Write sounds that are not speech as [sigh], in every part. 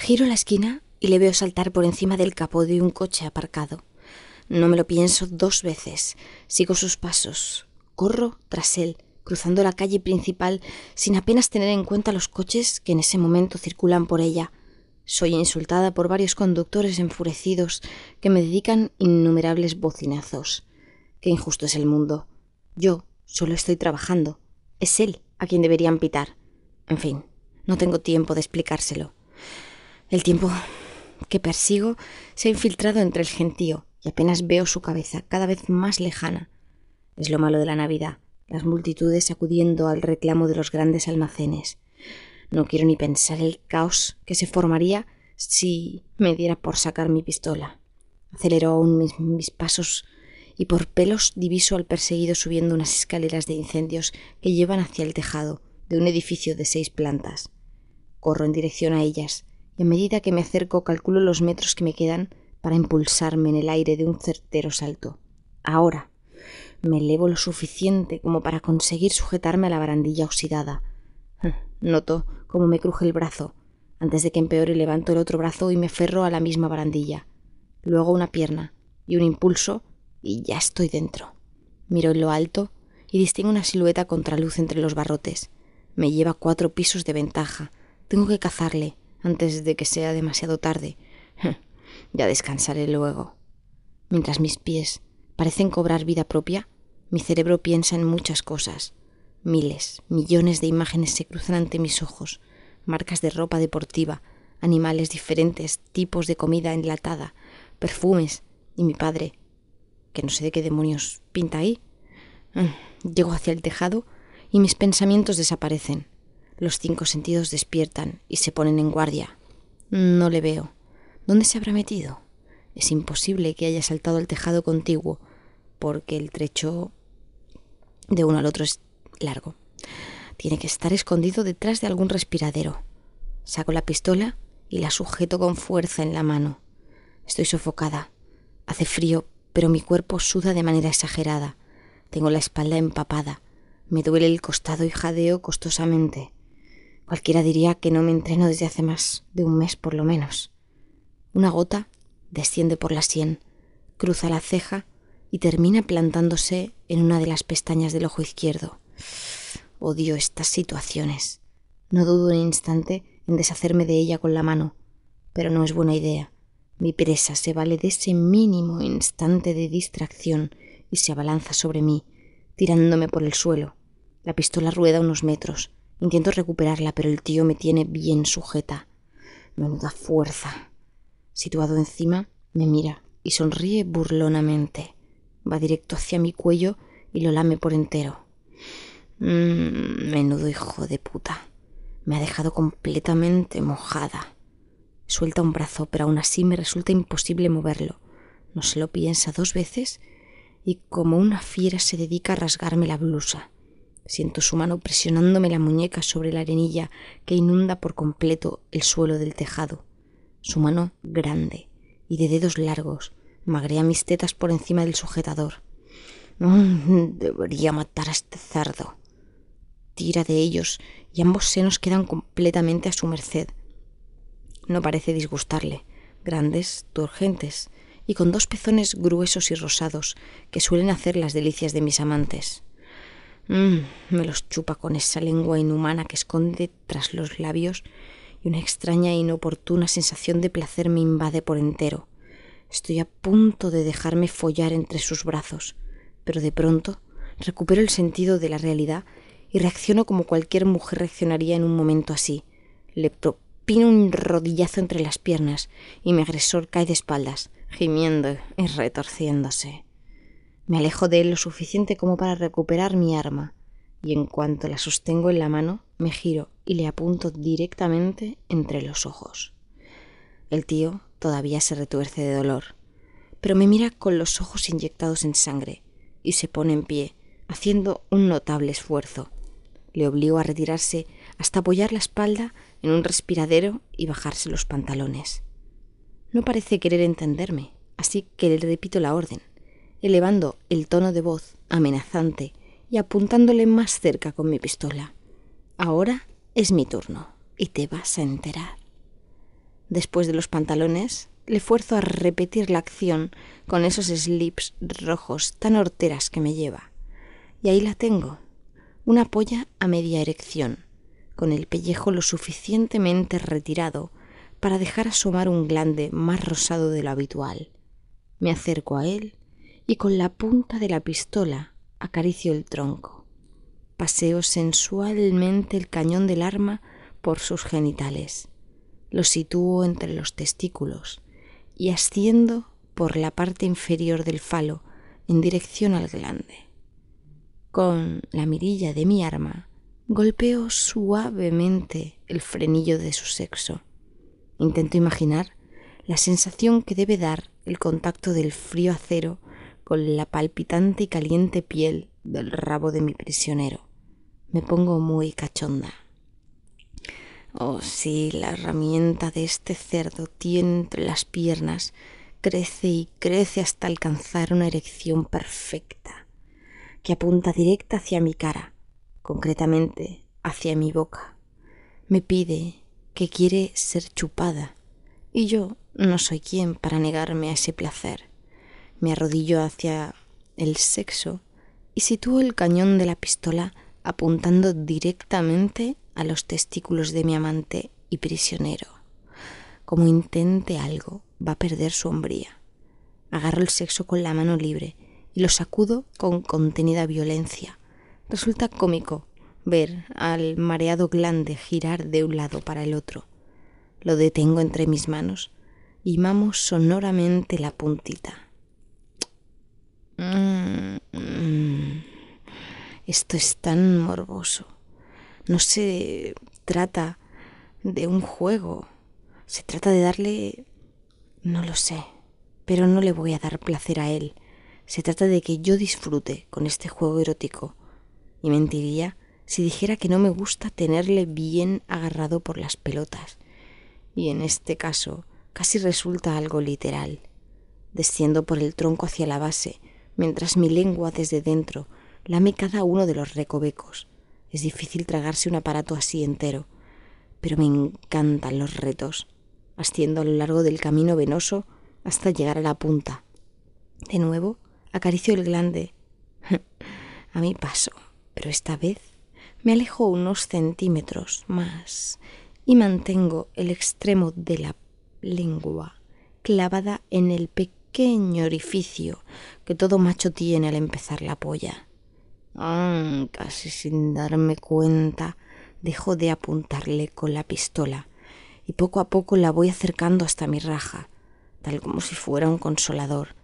Giro la esquina y le veo saltar por encima del capó de un coche aparcado. No me lo pienso dos veces. Sigo sus pasos. Corro tras él, cruzando la calle principal sin apenas tener en cuenta los coches que en ese momento circulan por ella. Soy insultada por varios conductores enfurecidos que me dedican innumerables bocinazos. Qué injusto es el mundo. Yo solo estoy trabajando. Es él a quien deberían pitar. En fin, no tengo tiempo de explicárselo. El tiempo que persigo se ha infiltrado entre el gentío y apenas veo su cabeza cada vez más lejana. Es lo malo de la Navidad, las multitudes acudiendo al reclamo de los grandes almacenes. No quiero ni pensar el caos que se formaría si me diera por sacar mi pistola. Acelero aún mis, mis pasos y por pelos diviso al perseguido subiendo unas escaleras de incendios que llevan hacia el tejado de un edificio de seis plantas. Corro en dirección a ellas, y a medida que me acerco calculo los metros que me quedan para impulsarme en el aire de un certero salto. Ahora me elevo lo suficiente como para conseguir sujetarme a la barandilla oxidada. Noto cómo me cruje el brazo. Antes de que empeore levanto el otro brazo y me aferro a la misma barandilla. Luego una pierna y un impulso y ya estoy dentro. Miro en lo alto y distingo una silueta contraluz entre los barrotes. Me lleva cuatro pisos de ventaja. Tengo que cazarle antes de que sea demasiado tarde. [laughs] ya descansaré luego. Mientras mis pies parecen cobrar vida propia, mi cerebro piensa en muchas cosas. Miles, millones de imágenes se cruzan ante mis ojos, marcas de ropa deportiva, animales diferentes, tipos de comida enlatada, perfumes y mi padre, que no sé de qué demonios pinta ahí. [sighs] Llego hacia el tejado y mis pensamientos desaparecen. Los cinco sentidos despiertan y se ponen en guardia. No le veo. ¿Dónde se habrá metido? Es imposible que haya saltado al tejado contiguo, porque el trecho de uno al otro es largo. Tiene que estar escondido detrás de algún respiradero. Saco la pistola y la sujeto con fuerza en la mano. Estoy sofocada. Hace frío, pero mi cuerpo suda de manera exagerada. Tengo la espalda empapada. Me duele el costado y jadeo costosamente. Cualquiera diría que no me entreno desde hace más de un mes por lo menos. Una gota desciende por la sien, cruza la ceja y termina plantándose en una de las pestañas del ojo izquierdo. Odio estas situaciones. No dudo un instante en deshacerme de ella con la mano, pero no es buena idea. Mi presa se vale de ese mínimo instante de distracción y se abalanza sobre mí, tirándome por el suelo. La pistola rueda unos metros. Intento recuperarla, pero el tío me tiene bien sujeta. Menuda fuerza. Situado encima, me mira y sonríe burlonamente. Va directo hacia mi cuello y lo lame por entero. Mmm, menudo hijo de puta. Me ha dejado completamente mojada. Suelta un brazo, pero aún así me resulta imposible moverlo. No se lo piensa dos veces y como una fiera se dedica a rasgarme la blusa. Siento su mano presionándome la muñeca sobre la arenilla que inunda por completo el suelo del tejado. Su mano grande y de dedos largos magrea mis tetas por encima del sujetador. Mm, debería matar a este cerdo. Tira de ellos y ambos senos quedan completamente a su merced. No parece disgustarle, grandes, turgentes y con dos pezones gruesos y rosados que suelen hacer las delicias de mis amantes. Mm, me los chupa con esa lengua inhumana que esconde tras los labios y una extraña e inoportuna sensación de placer me invade por entero. Estoy a punto de dejarme follar entre sus brazos, pero de pronto recupero el sentido de la realidad y reacciono como cualquier mujer reaccionaría en un momento así. Le propino un rodillazo entre las piernas y mi agresor cae de espaldas, gimiendo y retorciéndose. Me alejo de él lo suficiente como para recuperar mi arma, y en cuanto la sostengo en la mano, me giro y le apunto directamente entre los ojos. El tío todavía se retuerce de dolor, pero me mira con los ojos inyectados en sangre y se pone en pie, haciendo un notable esfuerzo. Le obligo a retirarse hasta apoyar la espalda en un respiradero y bajarse los pantalones. No parece querer entenderme, así que le repito la orden elevando el tono de voz amenazante y apuntándole más cerca con mi pistola. Ahora es mi turno y te vas a enterar. Después de los pantalones, le fuerzo a repetir la acción con esos slips rojos tan horteras que me lleva. Y ahí la tengo, una polla a media erección, con el pellejo lo suficientemente retirado para dejar asomar un glande más rosado de lo habitual. Me acerco a él y con la punta de la pistola acaricio el tronco. Paseo sensualmente el cañón del arma por sus genitales. Lo sitúo entre los testículos y asciendo por la parte inferior del falo en dirección al glande. Con la mirilla de mi arma golpeo suavemente el frenillo de su sexo. Intento imaginar la sensación que debe dar el contacto del frío acero con la palpitante y caliente piel del rabo de mi prisionero. Me pongo muy cachonda. Oh, sí, la herramienta de este cerdo tiene entre las piernas, crece y crece hasta alcanzar una erección perfecta, que apunta directa hacia mi cara, concretamente hacia mi boca. Me pide que quiere ser chupada, y yo no soy quien para negarme a ese placer. Me arrodillo hacia el sexo y sitúo el cañón de la pistola apuntando directamente a los testículos de mi amante y prisionero. Como intente algo, va a perder su hombría. Agarro el sexo con la mano libre y lo sacudo con contenida violencia. Resulta cómico ver al mareado glande girar de un lado para el otro. Lo detengo entre mis manos y mamo sonoramente la puntita. Mm, mm. Esto es tan morboso. No se trata de un juego. Se trata de darle... No lo sé. Pero no le voy a dar placer a él. Se trata de que yo disfrute con este juego erótico. Y mentiría si dijera que no me gusta tenerle bien agarrado por las pelotas. Y en este caso casi resulta algo literal. Desciendo por el tronco hacia la base, mientras mi lengua desde dentro lame cada uno de los recovecos. Es difícil tragarse un aparato así entero, pero me encantan los retos, asciendo a lo largo del camino venoso hasta llegar a la punta. De nuevo, acaricio el glande. [laughs] a mi paso, pero esta vez me alejo unos centímetros más y mantengo el extremo de la lengua clavada en el pequeño orificio que todo macho tiene al empezar la polla. Ah, casi sin darme cuenta, dejo de apuntarle con la pistola y poco a poco la voy acercando hasta mi raja, tal como si fuera un consolador.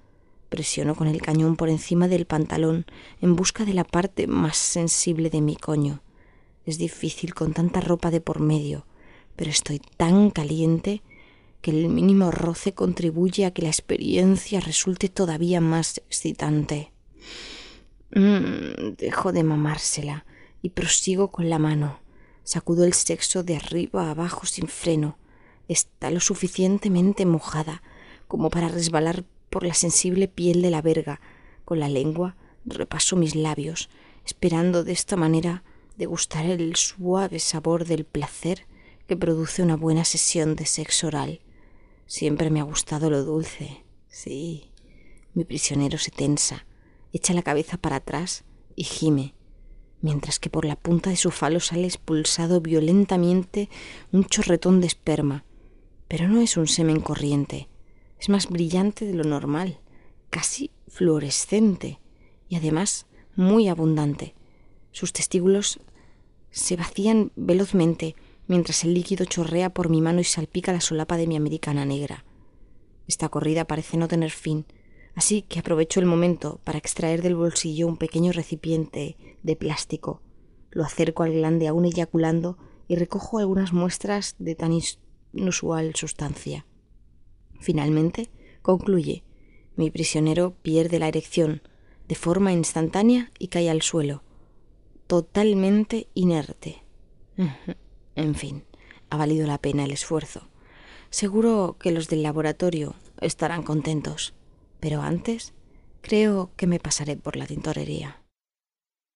Presiono con el cañón por encima del pantalón en busca de la parte más sensible de mi coño. Es difícil con tanta ropa de por medio, pero estoy tan caliente que el mínimo roce contribuye a que la experiencia resulte todavía más excitante. Mm, dejo de mamársela y prosigo con la mano. Sacudo el sexo de arriba a abajo sin freno. Está lo suficientemente mojada como para resbalar por la sensible piel de la verga. Con la lengua repaso mis labios, esperando de esta manera degustar el suave sabor del placer que produce una buena sesión de sexo oral. Siempre me ha gustado lo dulce. Sí. Mi prisionero se tensa, echa la cabeza para atrás y gime, mientras que por la punta de su falo sale expulsado violentamente un chorretón de esperma. Pero no es un semen corriente, es más brillante de lo normal, casi fluorescente y además muy abundante. Sus testículos se vacían velozmente mientras el líquido chorrea por mi mano y salpica la solapa de mi americana negra. Esta corrida parece no tener fin, así que aprovecho el momento para extraer del bolsillo un pequeño recipiente de plástico. Lo acerco al glande aún eyaculando y recojo algunas muestras de tan inusual sustancia. Finalmente, concluye. Mi prisionero pierde la erección de forma instantánea y cae al suelo, totalmente inerte. [laughs] En fin, ha valido la pena el esfuerzo. Seguro que los del laboratorio estarán contentos. Pero antes, creo que me pasaré por la tintorería.